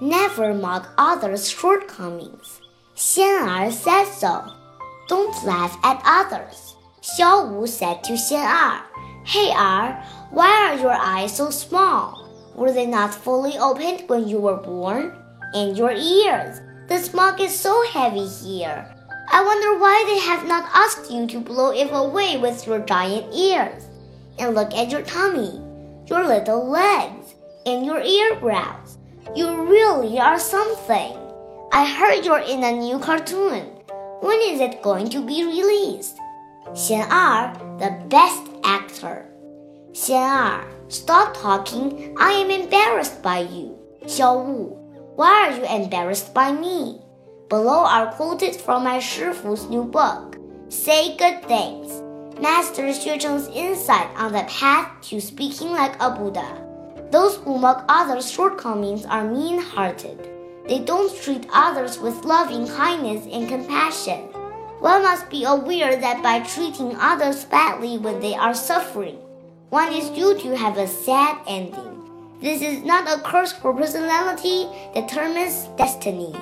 Never mock others' shortcomings. Xian Er said so. Don't laugh at others. Xiao Wu said to Xian Er, Hey Er, why are your eyes so small? Were they not fully opened when you were born? And your ears? The smoke is so heavy here. I wonder why they have not asked you to blow it away with your giant ears. And look at your tummy, your little legs, and your earbrows. You really are something. I heard you're in a new cartoon. When is it going to be released? Xian Er, the best actor. Xian Er, stop talking. I am embarrassed by you. Xiao Wu, why are you embarrassed by me? Below are quoted from my Shifu's new book. Say good things. Master Xue Cheng's insight on the path to speaking like a Buddha. Those who mock others' shortcomings are mean hearted. They don't treat others with loving kindness and compassion. One must be aware that by treating others badly when they are suffering, one is due to have a sad ending. This is not a curse for personality, determines destiny.